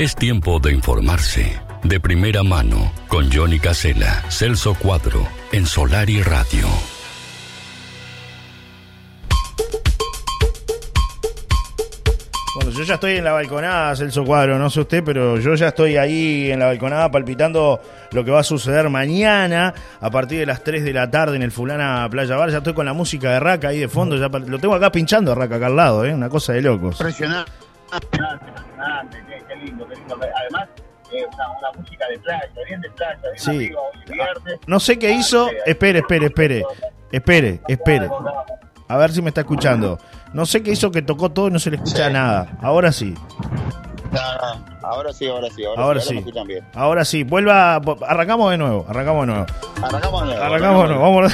Es tiempo de informarse. De primera mano, con Johnny Casella, Celso Cuadro, en Solar y Radio. Bueno, yo ya estoy en la balconada, Celso Cuadro, no sé usted, pero yo ya estoy ahí en la balconada palpitando lo que va a suceder mañana a partir de las 3 de la tarde en el Fulana Playa Bar. Ya estoy con la música de Raca ahí de fondo, ya lo tengo acá pinchando a Raca acá al lado, ¿eh? una cosa de locos. Impresionante, impresionante, qué, qué lindo, qué lindo. Además, eh, una, una música de playa, bien de playa, bien Sí. arriba, viernes. No sé qué hizo, espere, espere, espere, espere, espere. A ver si me está escuchando. No sé qué hizo que tocó todo y no se le escucha Sí. nada. Ahora sí, ahora sí, ahora sí, ahora, ahora sí. Ahora sí, vuelva, arrancamos de nuevo, arrancamos de nuevo. Arrancamos de nuevo. Arrancamos, no, vamos.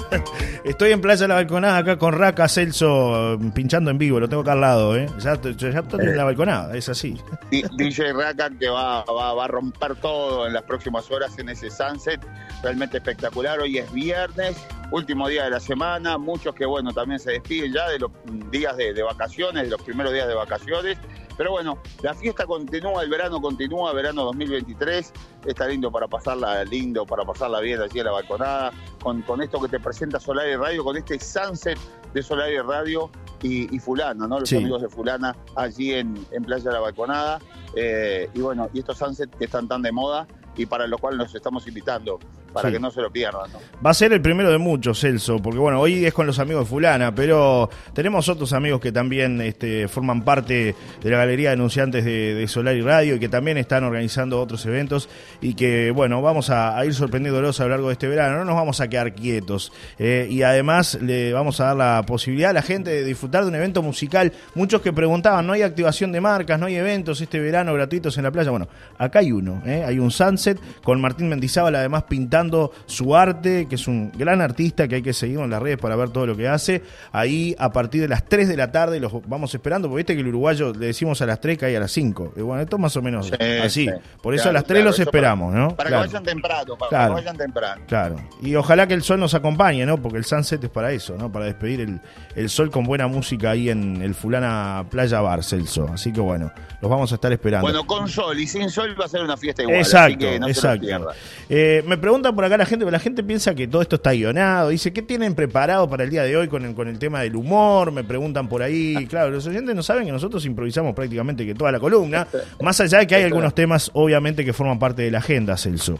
Estoy en Playa de la Balconada acá con Raca Celso eh, pinchando en vivo, lo tengo acá al lado, ¿eh? Ya, estoy- ya estoy en la balconada, es así. DJ Raka que va, va, va a romper todo en las próximas horas en ese sunset, realmente espectacular. Hoy es viernes, último día de la semana, muchos que bueno también se despiden ya de los días de, de vacaciones, de los primeros días de vacaciones. Pero bueno, la fiesta continúa, el verano continúa, verano 2023, está lindo para pasarla lindo, para pasarla bien allí en la balconada, con, con esto que te presenta Solar y Radio, con este sunset de Solar y Radio y, y Fulana, ¿no? Los Sí. amigos de Fulana allí en, en Playa de la Balconada. Eh, y bueno, y estos sunsets que están tan de moda y para lo cual nos estamos invitando, para Sí. que no se lo pierdan. ¿no? Va a ser el primero de muchos, Celso, porque bueno, hoy es con los amigos de Fulana, pero tenemos otros amigos que también este, forman parte de la Galería de Anunciantes de, de Solar y Radio y que también están organizando otros eventos y que, bueno, vamos a, a ir sorprendiéndolos a lo largo de este verano, no nos vamos a quedar quietos eh, y además le vamos a dar la posibilidad a la gente de disfrutar de un evento musical. Muchos que preguntaban, no hay activación de marcas, no hay eventos este verano gratuitos en la playa. Bueno, acá hay uno, ¿eh? hay un sunset con Martín Mendizábal además pintando su arte, que es un gran artista que hay que seguir en las redes para ver todo lo que hace. Ahí a partir de las 3 de la tarde los vamos esperando, porque viste que el uruguayo le decimos a las 3 que hay a las 5. Y bueno, esto más o menos Sí, así. sí. Por eso Claro, a las 3 claro, los esperamos, ¿no? Para Claro. que vayan temprano, para Claro. que vayan temprano. Claro, y ojalá que el sol nos acompañe, ¿no? Porque el sunset es para eso, ¿no? Para despedir el, el sol con buena música ahí en el Fulana Playa Bar, Celso. Así que bueno, los vamos a estar esperando. Bueno, con sol y sin sol va a ser una fiesta igual. así Exacto, que no se exacto. pierdan. Eh, me preguntan por acá la gente, pero la gente piensa que todo esto está guionado. Dice, ¿qué tienen preparado para el día de hoy con el, con el tema del humor? Me preguntan por ahí. Claro, los oyentes no saben que nosotros improvisamos prácticamente que toda la columna. Más allá de que hay algunos temas, obviamente, que forman parte de la agenda, Celso.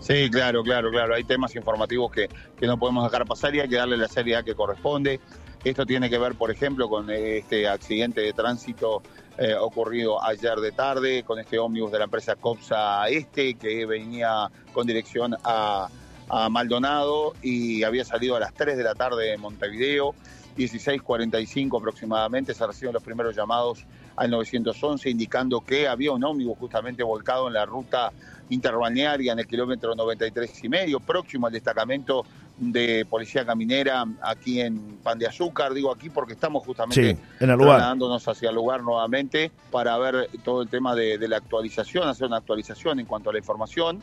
Sí, claro, claro, claro. Hay temas informativos que, que no podemos dejar pasar y hay que darle la seriedad que corresponde. Esto tiene que ver, por ejemplo, con este accidente de tránsito eh, ocurrido ayer de tarde, con este ómnibus de la empresa Copsa Este, que venía con dirección a, a Maldonado y había salido a las 3 de la tarde de Montevideo. 16.45 aproximadamente se reciben los primeros llamados al 911 indicando que había un ómnibus justamente volcado en la ruta interbalnearia en el kilómetro 93 y medio, próximo al destacamento de Policía Caminera aquí en Pan de Azúcar. Digo aquí porque estamos justamente Sí, en el lugar. trasladándonos hacia el lugar nuevamente para ver todo el tema de, de la actualización, hacer una actualización en cuanto a la información.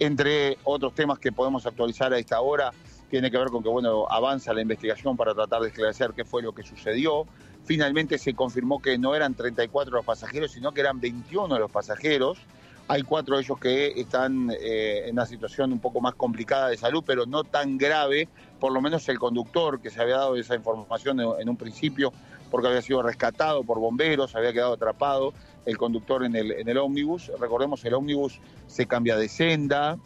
Entre otros temas que podemos actualizar a esta hora, tiene que ver con que bueno avanza la investigación para tratar de esclarecer qué fue lo que sucedió. Finalmente se confirmó que no eran 34 los pasajeros, sino que eran 21 los pasajeros. Hay cuatro de ellos que están eh, en una situación un poco más complicada de salud, pero no tan grave. Por lo menos el conductor, que se había dado esa información en, en un principio, porque había sido rescatado por bomberos, había quedado atrapado el conductor en el, en el ómnibus. Recordemos, el ómnibus se cambia de senda,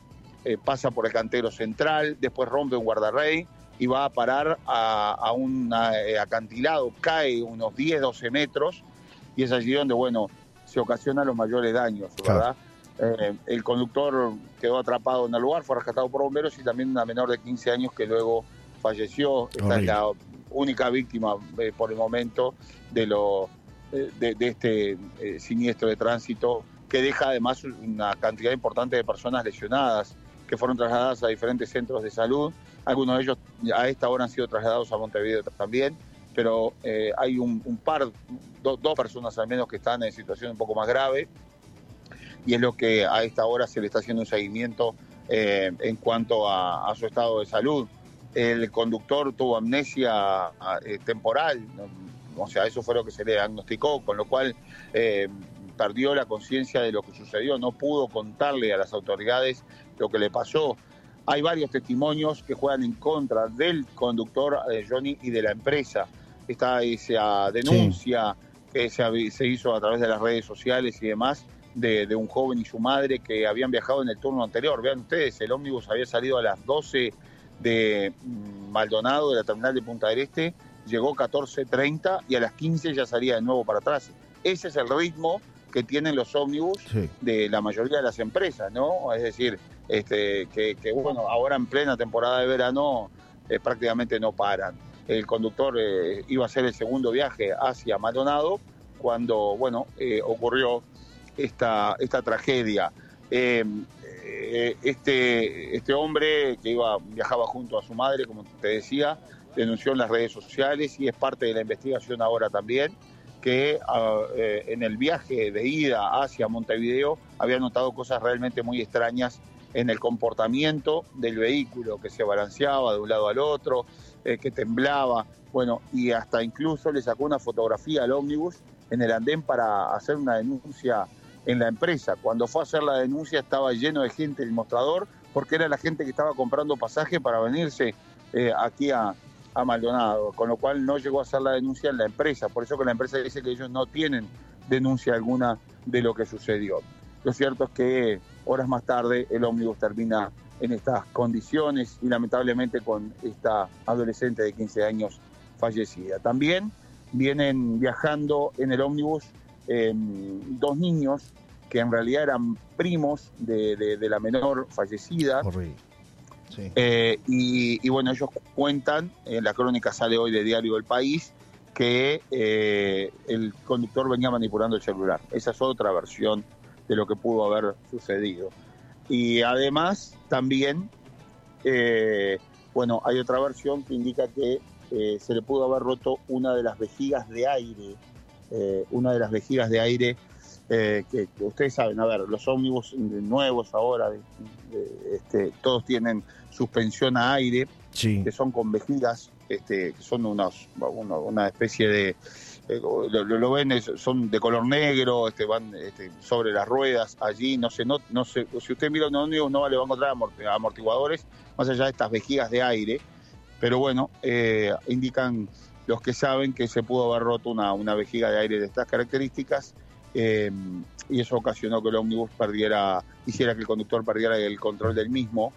eh, pasa por el cantero central, después rompe un guardarrey y va a parar a, a un eh, acantilado, cae unos 10, 12 metros y es allí donde, bueno, se ocasionan los mayores daños, ¿verdad? Eh, el conductor quedó atrapado en el lugar, fue rescatado por bomberos y también una menor de 15 años que luego falleció. Esta es la única víctima eh, por el momento de, lo, eh, de, de este siniestro de tránsito que deja además una cantidad importante de personas lesionadas que fueron trasladadas a diferentes centros de salud. Algunos de ellos a esta hora han sido trasladados a Montevideo también, pero hay un, un par, do- dos personas al menos que están en situación un poco más grave y es lo que a esta hora se le está haciendo un seguimiento eh, en cuanto a, a su estado de salud. El conductor tuvo amnesia eh, temporal, o sea, eso fue lo que se le diagnosticó, con lo cual eh, perdió la conciencia de lo que sucedió, no pudo contarle a las autoridades lo que le pasó. Hay varios testimonios que juegan en contra del conductor de Johnny y de la empresa. Está esa denuncia que se, hizo a través de las redes sociales y demás de, de, un joven y su madre que habían viajado en el turno anterior. Vean ustedes, el ómnibus había salido a las 12 de Maldonado, de la terminal de Punta del Este, llegó 14.30 y a las 15 ya salía de nuevo para atrás. Ese es el ritmo que tienen los ómnibus de la mayoría de las empresas, ¿no? Es decir, este, que, bueno, ahora en plena temporada de verano eh, prácticamente no paran. El conductor eh, iba a hacer el segundo viaje hacia Maldonado cuando, bueno, eh, ocurrió esta, esta tragedia. este, este hombre que iba, viajaba junto a su madre, como te decía, denunció en las redes sociales y es parte de la investigación ahora también, que ah, eh, en el viaje de ida hacia Montevideo había notado cosas realmente muy extrañas en el comportamiento del vehículo, que se balanceaba de un lado al otro, eh, que temblaba, bueno, y hasta incluso le sacó una fotografía al ómnibus en el andén para hacer una denuncia en la empresa. Cuando fue a hacer la denuncia estaba lleno de gente el mostrador, porque era la gente que estaba comprando pasaje para venirse eh, aquí a, a Maldonado, con lo cual no llegó a hacer la denuncia en la empresa. Por eso que la empresa dice que ellos no tienen denuncia alguna de lo que sucedió. Lo cierto es que horas más tarde el ómnibus termina en estas condiciones y lamentablemente con esta adolescente de 15 años fallecida. También vienen viajando en el ómnibus em, dos niños que en realidad eran primos de, la menor fallecida. Eh, y, bueno, ellos cuentan, en la crónica sale hoy de Diario del País, que eh, el conductor venía manipulando el celular. Esa es otra versión de lo que pudo haber sucedido. Y además, también, eh, bueno, hay otra versión que indica que se le pudo haber roto una de las vejigas de aire, una de las vejigas de aire que, ustedes saben, a ver, los ómnibus nuevos ahora, este, todos tienen suspensión a aire, que son con vejigas, este, que son unos, una especie de, eh, lo, ven, son de color negro, este, van este, sobre las ruedas allí, no sé, no, no sé, si usted mira un ómnibus no le va a encontrar amortiguadores, más allá de estas vejigas de aire, pero bueno, eh, indican los que saben que se pudo haber roto una, una vejiga de aire de estas características eh, y eso ocasionó que el ómnibus perdiera, hiciera que el conductor perdiera el control del mismo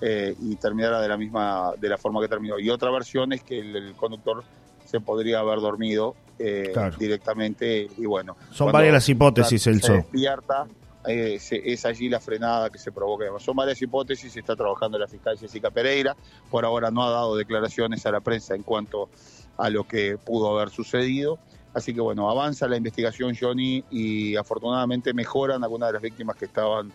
eh, y terminara de la misma, de la forma que terminó. Y otra versión es que el, conductor se podría haber dormido eh, directamente y bueno. Son varias las hipótesis, el Se despierta, es allí la frenada que se provoca. Son varias hipótesis, está trabajando la fiscal Jessica Pereira, por ahora no ha dado declaraciones a la prensa en cuanto a lo que pudo haber sucedido. Así que bueno, avanza la investigación Johnny y afortunadamente mejoran algunas de las víctimas que estaban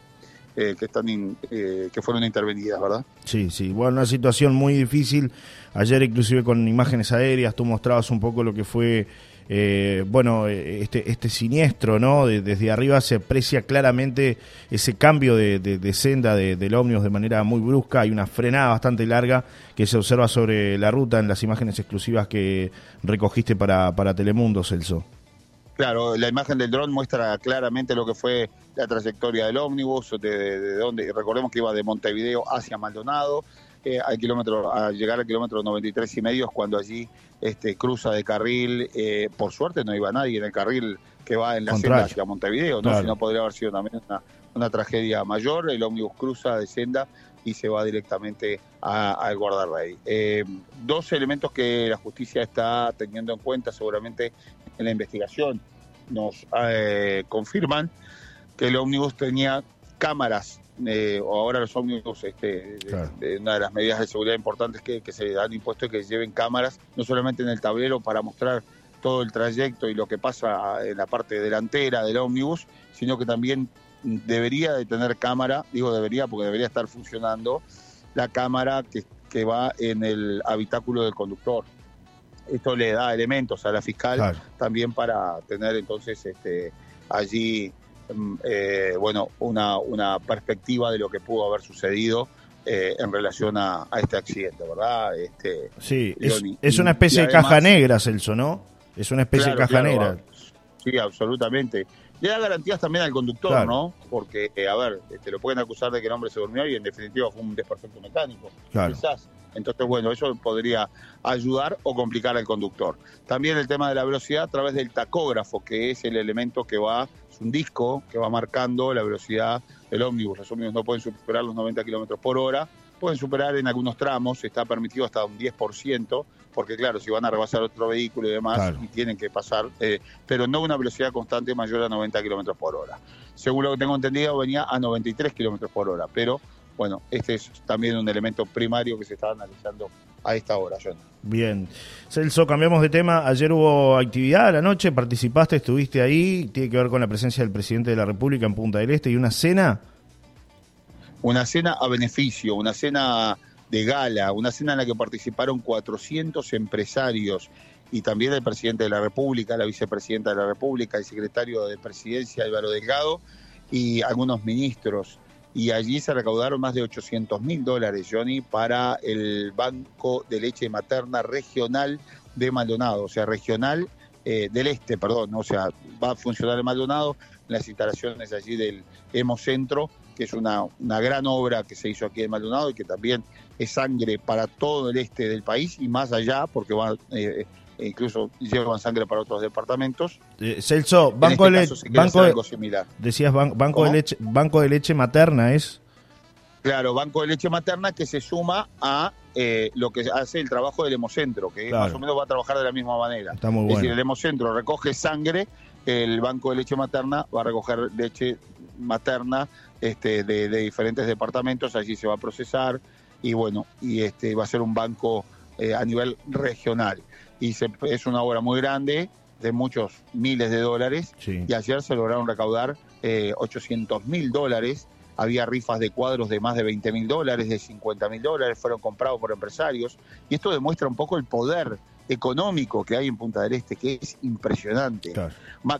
eh, que están eh, que fueron intervenidas, ¿verdad? Sí, sí, bueno, una situación muy difícil. Ayer inclusive con imágenes aéreas tú mostrabas un poco lo que fue eh, bueno, eh, este, este siniestro, ¿no? desde arriba se aprecia claramente ese cambio de, senda del ómnibus de manera muy brusca. Hay una frenada bastante larga que se observa sobre la ruta en las imágenes exclusivas que recogiste para, para Telemundo, Celso. Claro, la imagen del dron muestra claramente lo que fue la trayectoria del ómnibus, de, donde, recordemos que iba de Montevideo hacia Maldonado, eh, al kilómetro, a llegar al kilómetro 93 y medio cuando allí este, cruza de carril. Eh, por suerte no iba nadie en el carril que va en la senda hacia Montevideo, ¿no? si no podría haber sido también una, tragedia mayor. El ómnibus cruza de senda y se va directamente al guardarrey. Eh, dos elementos que la justicia está teniendo en cuenta seguramente en la investigación nos eh, confirman que el ómnibus tenía cámaras eh, o ahora los ómnibus, este, una de las medidas de seguridad importantes que, se han impuesto es que lleven cámaras, no solamente en el tablero para mostrar todo el trayecto y lo que pasa en la parte delantera del ómnibus, sino que también debería de tener cámara, digo debería porque debería estar funcionando, la cámara que, que va en el habitáculo del conductor. Esto le da elementos a la fiscal también para tener entonces este, allí eh, bueno, una, una perspectiva de lo que pudo haber sucedido eh, en relación a, este accidente, ¿verdad? Este, sí, es, una especie de caja negra, Celso, ¿no? Es una especie de caja negra. sí, absolutamente. Le da garantías también al conductor, ¿no? Porque, eh, a ver, te este, lo pueden acusar de que el hombre se durmió y en definitiva fue un desperfecto mecánico. Quizás. Entonces, bueno, eso podría ayudar o complicar al conductor. También el tema de la velocidad a través del tacógrafo, que es el elemento que va, es un disco que va marcando la velocidad del ómnibus. Los ómnibus no pueden superar los 90 kilómetros por hora, pueden superar en algunos tramos, está permitido hasta un 10%, porque claro, si van a rebasar otro vehículo y demás, y tienen que pasar, eh, pero no una velocidad constante mayor a 90 kilómetros por hora. Según lo que tengo entendido, venía a 93 kilómetros por hora, pero bueno, este es también un elemento primario que se está analizando a esta hora, John. Bien. Celso, cambiamos de tema. Ayer hubo actividad a la noche, participaste, estuviste ahí. Tiene que ver con la presencia del presidente de la República en Punta del Este y una cena. Una cena a beneficio, una cena de gala, una cena en la que participaron 400 empresarios y también el presidente de la República, la vicepresidenta de la República, el secretario de Presidencia Álvaro Delgado y algunos ministros. Y allí se recaudaron más de 800 mil dólares, Johnny, para el Banco de Leche Materna Regional de Maldonado, o sea, regional eh, del Este, perdón, o sea, va a funcionar en Maldonado, las instalaciones allí del Hemocentro, que es una, una gran obra que se hizo aquí en Maldonado y que también es sangre para todo el este del país y más allá, porque va, eh, eh, incluso llevan sangre para otros departamentos. Eh, Celso, Banco este de Leche, banco de, decías banco de leche, Banco de Leche Materna es. Claro, Banco de Leche Materna que se suma a lo que hace el trabajo del Hemocentro, que más o menos va a trabajar de la misma manera. Está muy bueno. Es decir, el Hemocentro recoge sangre, el Banco de Leche Materna va a recoger leche materna este, de, diferentes departamentos, allí se va a procesar y bueno, y este va a ser un banco eh, a nivel regional. Y es una obra muy grande, de muchos miles de dólares, y ayer se lograron recaudar eh, 800 mil dólares. Había rifas de cuadros de más de 20 mil dólares, de 50 mil dólares, fueron comprados por empresarios. Y esto demuestra un poco el poder económico que hay en Punta del Este, que es impresionante.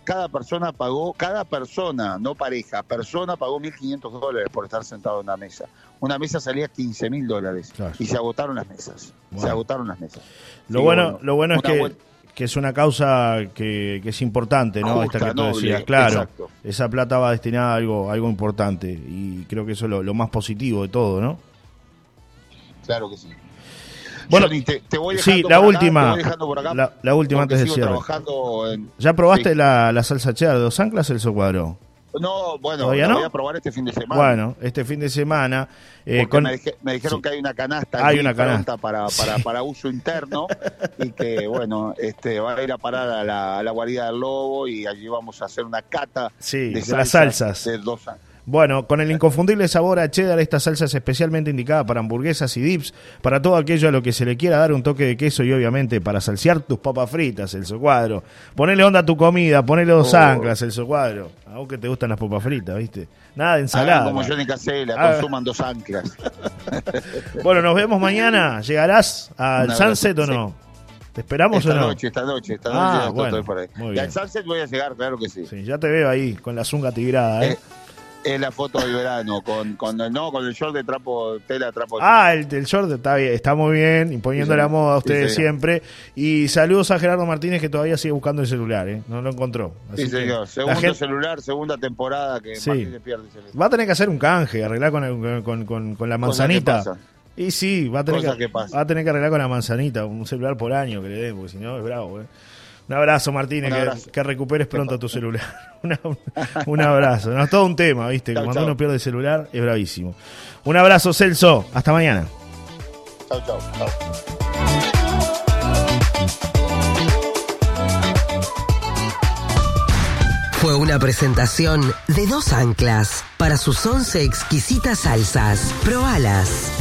Cada persona pagó, cada persona, no pareja, persona pagó 1.500 dólares por estar sentado en una mesa. Una mesa salía 15.000 dólares y se agotaron las mesas. Se agotaron las mesas. Lo bueno, lo bueno es que, que, es una causa que, es importante, ¿no? Esta que tú decías. Claro, esa plata va destinada a algo, algo importante y creo que eso es lo, lo más positivo de todo, ¿no? Claro que sí. Bueno, te, voy sí, la última, la, última antes de cierre. ¿Ya probaste la, la, salsa cheddar de dos anclas, el Cuadro? No, bueno, voy a probar este fin de semana. Bueno, este fin de semana. Eh, me, dijeron que hay una canasta, hay una canasta. Para, para, para, uso interno y que, bueno, este va a ir a parar a la, a la guarida del lobo y allí vamos a hacer una cata de, las salsas. De dos anclas. Bueno, con el inconfundible sabor a cheddar, esta salsa es especialmente indicada para hamburguesas y dips, para todo aquello a lo que se le quiera dar un toque de queso y obviamente para salsear tus papas fritas, el socuadro. Ponele onda a tu comida, ponele dos oh. anclas, el socuadro. A vos que te gustan las papas fritas, ¿viste? Nada de ensalada. como Johnny Casella, ah. consuman dos anclas. bueno, nos vemos mañana. ¿Llegarás al Sunset o no? ¿Te esperamos esta o no? Noche, esta noche, esta noche. Ah, bueno, por ahí. Y al Sunset voy a llegar, claro que sí. Sí, ya te veo ahí con la zunga tigrada, ¿eh? eh es la foto del verano, con, con, no, con el short de trapo, tela trapo. Ah, el, el short está bien, está muy bien, imponiendo la moda a ustedes siempre. Y saludos a Gerardo Martínez que todavía sigue buscando el celular, ¿eh? no lo encontró. sí, señor. Segundo celular, segunda temporada que Martínez pierde. Va a tener que hacer un canje, arreglar con, con, con, con la manzanita. Y sí, va a, tener que, va a tener que arreglar con la manzanita, un celular por año que le den, porque si no es bravo. ¿eh? Un abrazo, Martínez, Que, recuperes pronto tu celular. un abrazo. No, es todo un tema, ¿viste? Cuando uno pierde el celular es bravísimo. Un abrazo, Celso. Hasta mañana. Chau, chau. Fue una presentación de dos anclas para sus once exquisitas salsas. Probalas.